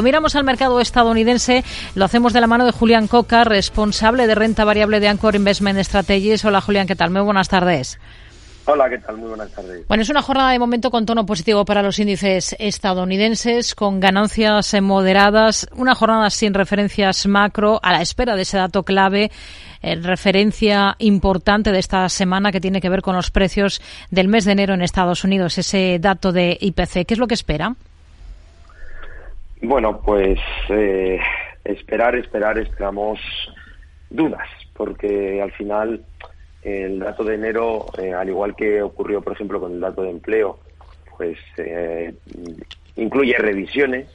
Miramos al mercado estadounidense, lo hacemos de la mano de Julián Coca, responsable de renta variable de Anchor Investment Strategies. Hola Julián, ¿qué tal? Muy buenas tardes. Hola, ¿qué tal? Muy buenas tardes. Bueno, es una jornada de momento con tono positivo para los índices estadounidenses, con ganancias moderadas, una jornada sin referencias macro, a la espera de ese dato clave, eh, referencia importante de esta semana que tiene que ver con los precios del mes de enero en Estados Unidos, ese dato de IPC. ¿Qué es lo que espera? Bueno, pues eh, esperar, esperar, esperamos dudas, porque al final el dato de enero, eh, al igual que ocurrió, por ejemplo, con el dato de empleo, pues eh, incluye revisiones,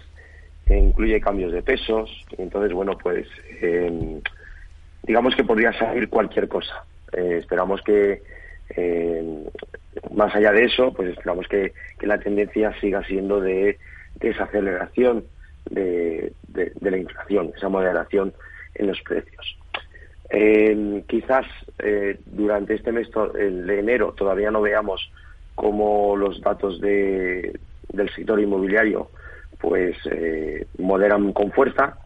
incluye cambios de pesos, entonces, bueno, pues digamos que podría salir cualquier cosa. esperamos que, más allá de eso, pues esperamos que, la tendencia siga siendo de desaceleración de, la inflación, esa moderación en los precios. quizás eh, durante este mes de enero todavía no veamos cómo los datos de, del sector inmobiliario pues eh, moderan con fuerza,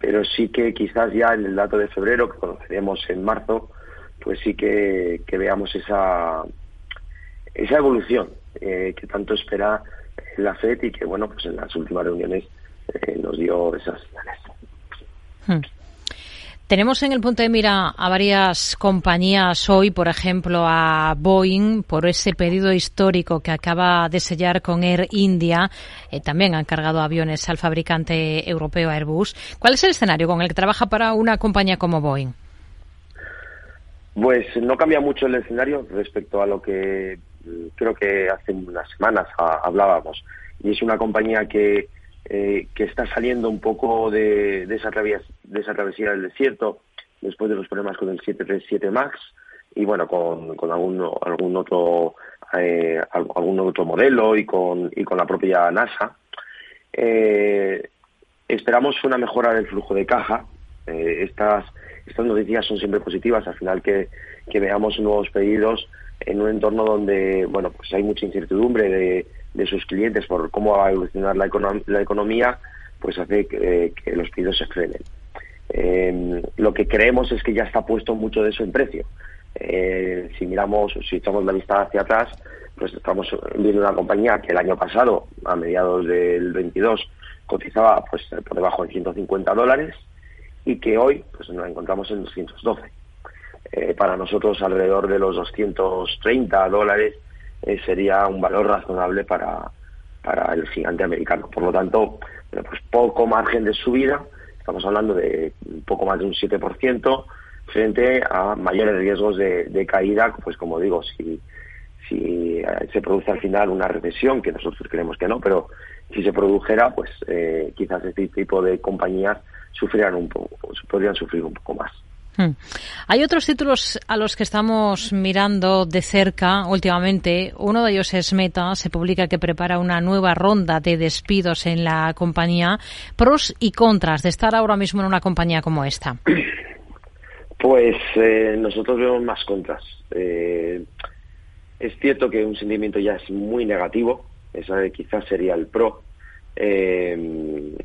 pero sí que quizás ya en el dato de febrero, que conoceremos en marzo, pues sí que, veamos esa, esa evolución eh, que tanto espera la FED y que, bueno, pues en las últimas reuniones eh, nos dio esas señales. Hmm. Tenemos en el punto de mira a varias compañías hoy, por ejemplo, a Boeing, por ese pedido histórico que acaba de sellar con Air India. Eh, también han cargado aviones al fabricante europeo Airbus. ¿Cuál es el escenario con el que trabaja para una compañía como Boeing? Pues no cambia mucho el escenario respecto a lo que mm, creo que hace unas semanas hablábamos. Y es una compañía que eh, que está saliendo un poco de, esa travesía, del desierto después de los problemas con el 737 MAX y bueno con, algún algún otro eh, algún otro modelo y con y con la propia NASA. Eh, esperamos una mejora del flujo de caja. Estas estas noticias son siempre positivas. Al final que, que veamos nuevos pedidos en un entorno donde bueno pues hay mucha incertidumbre de de sus clientes por cómo va a evolucionar la, economía, pues hace que, los pedidos se frenen. Eh, lo que creemos es que ya está puesto mucho de eso en precio. Eh, si miramos, si echamos la vista hacia atrás, pues estamos viendo una compañía que el año pasado, a mediados del 22, cotizaba pues por debajo de 150 dólares y que hoy pues nos encontramos en 212. Eh, para nosotros alrededor de los 230 dólares eh, sería un valor razonable para, para el gigante americano. Por lo tanto, pues poco margen de subida, estamos hablando de un poco más de un 7%, frente a mayores riesgos de, caída, pues como digo, si, si eh, se produce al final una recesión, que nosotros creemos que no, pero si se produjera, pues eh, quizás este tipo de compañías sufrieran un poco, podrían sufrir un poco más. Hmm. Hay otros títulos a los que estamos mirando de cerca últimamente. Uno de ellos es Meta. Se publica que prepara una nueva ronda de despidos en la compañía. Pros y contras de estar ahora mismo en una compañía como esta. Pues eh, nosotros vemos más contras. Eh, es cierto que un sentimiento ya es muy negativo. Esa quizás sería el pro. Eh,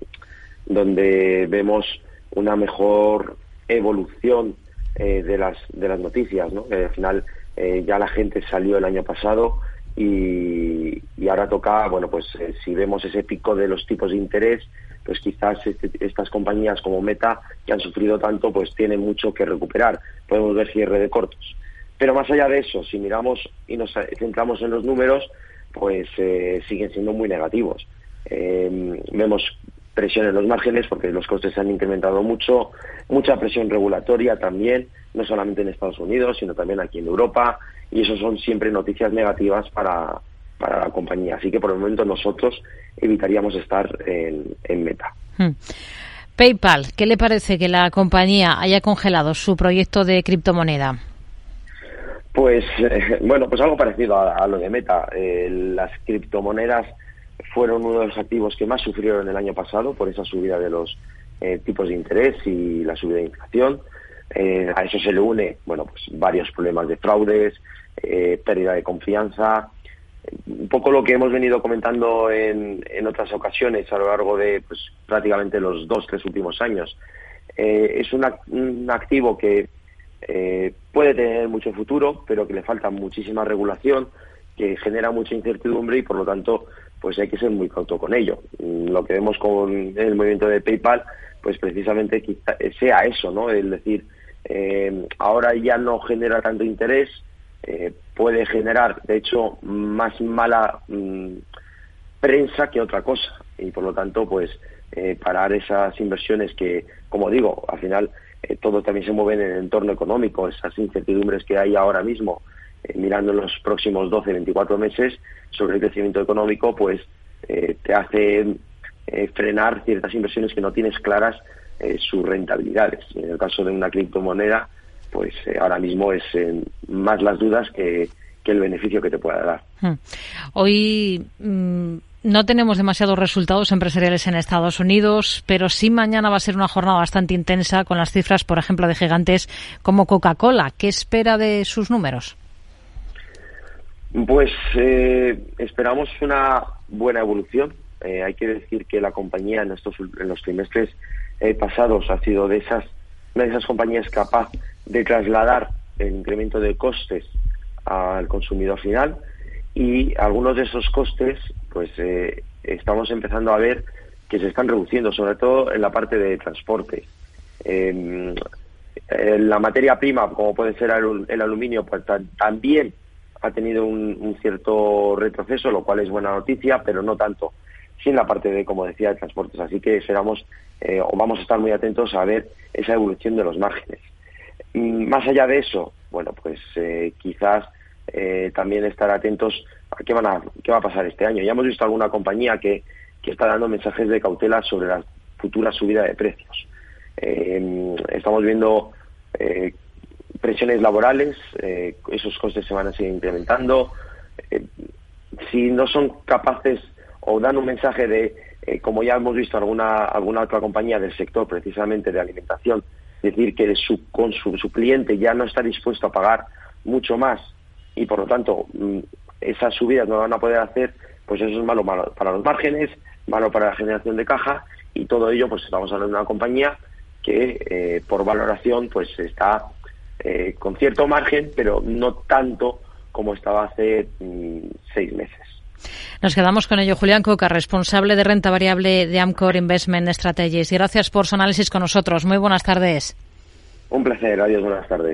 donde vemos una mejor evolución eh, de, las, de las noticias, ¿no? al final eh, ya la gente salió el año pasado y, y ahora toca, bueno, pues eh, si vemos ese pico de los tipos de interés, pues quizás este, estas compañías como Meta, que han sufrido tanto, pues tienen mucho que recuperar. Podemos ver cierre de cortos. Pero más allá de eso, si miramos y nos centramos en los números, pues siguen siendo muy negativos. vemos presión en los márgenes porque los costes se han incrementado mucho, mucha presión regulatoria también, no solamente en Estados Unidos, sino también aquí en Europa, y eso son siempre noticias negativas para, para la compañía. Así que por el momento nosotros evitaríamos estar en, meta. Hmm. PayPal, ¿qué le parece que la compañía haya congelado su proyecto de criptomoneda? Pues eh, bueno, pues algo parecido a, lo de Meta. Eh, las criptomonedas fueron uno de los activos que más sufrieron el año pasado por esa subida de los eh, tipos de interés y la subida de inflación. Eh, a eso se le une, bueno, pues varios problemas de fraudes, eh, pérdida de confianza. un poco lo que hemos venido comentando en, en otras ocasiones a lo largo de pues, prácticamente los dos, tres últimos años. Es un activo que puede tener mucho futuro, pero que le falta muchísima regulación, que genera mucha incertidumbre y por lo tanto pues hay que ser muy cauto con ello. Mm, lo que vemos con el movimiento de PayPal, pues precisamente sea eso, ¿no? Es decir, eh, ahora ya no genera tanto interés, eh, puede generar, de hecho, más mala mm, prensa que otra cosa y por lo tanto, pues eh, parar esas inversiones que, como digo, al final eh, todo también se mueve en el entorno económico, esas incertidumbres que hay ahora mismo, mirando en los próximos 12, 24 meses sobre el crecimiento económico, pues te hace frenar ciertas inversiones que no tienes claras sus rentabilidades. En el caso de una criptomoneda, pues eh, ahora mismo es eh, más las dudas que, el beneficio que te pueda dar. Hmm. Hoy mm, no tenemos demasiados resultados empresariales en Estados Unidos, pero sí mañana va a ser una jornada bastante intensa con las cifras, por ejemplo, de gigantes como Coca-Cola. ¿Qué espera de sus números? Pues eh, esperamos una buena evolución. hay que decir que la compañía en estos en los trimestres pasados ha sido de esas de esas compañías capaz de trasladar el incremento de costes al consumidor final y algunos de esos costes pues eh, estamos empezando a ver que se están reduciendo, sobre todo en la parte de transporte. Em, la materia prima, como puede ser el, aluminio, pues también ha tenido un, cierto retroceso, lo cual es buena noticia, pero no tanto sin la parte de, como decía, de transportes. Así que esperamos eh, o vamos a estar muy atentos a ver esa evolución de los márgenes. Mm, más allá de eso, bueno, pues eh, quizás eh, también estar atentos a qué, van a qué va a pasar este año. Ya hemos visto alguna compañía que, que está dando mensajes de cautela sobre la futura subida de precios. Eh, estamos viendo presiones laborales, esos costes se van a seguir incrementando. si no son capaces o dan un mensaje de, como ya hemos visto alguna, alguna otra compañía del sector precisamente de alimentación, decir que su, con su, su, cliente ya no está dispuesto a pagar mucho más y por lo tanto mm, esas subidas no van a poder hacer, pues eso es malo, malo para los márgenes, malo para la generación de caja y todo ello pues estamos hablando de una compañía que eh, por valoración pues está eh, con cierto margen pero no tanto como estaba hace mm, seis meses. Nos quedamos con ello. Julián Coca, responsable de renta variable de Amcor Investment Strategies. Y gracias por su análisis con nosotros. Muy buenas tardes. Un placer. Adiós. Buenas tardes.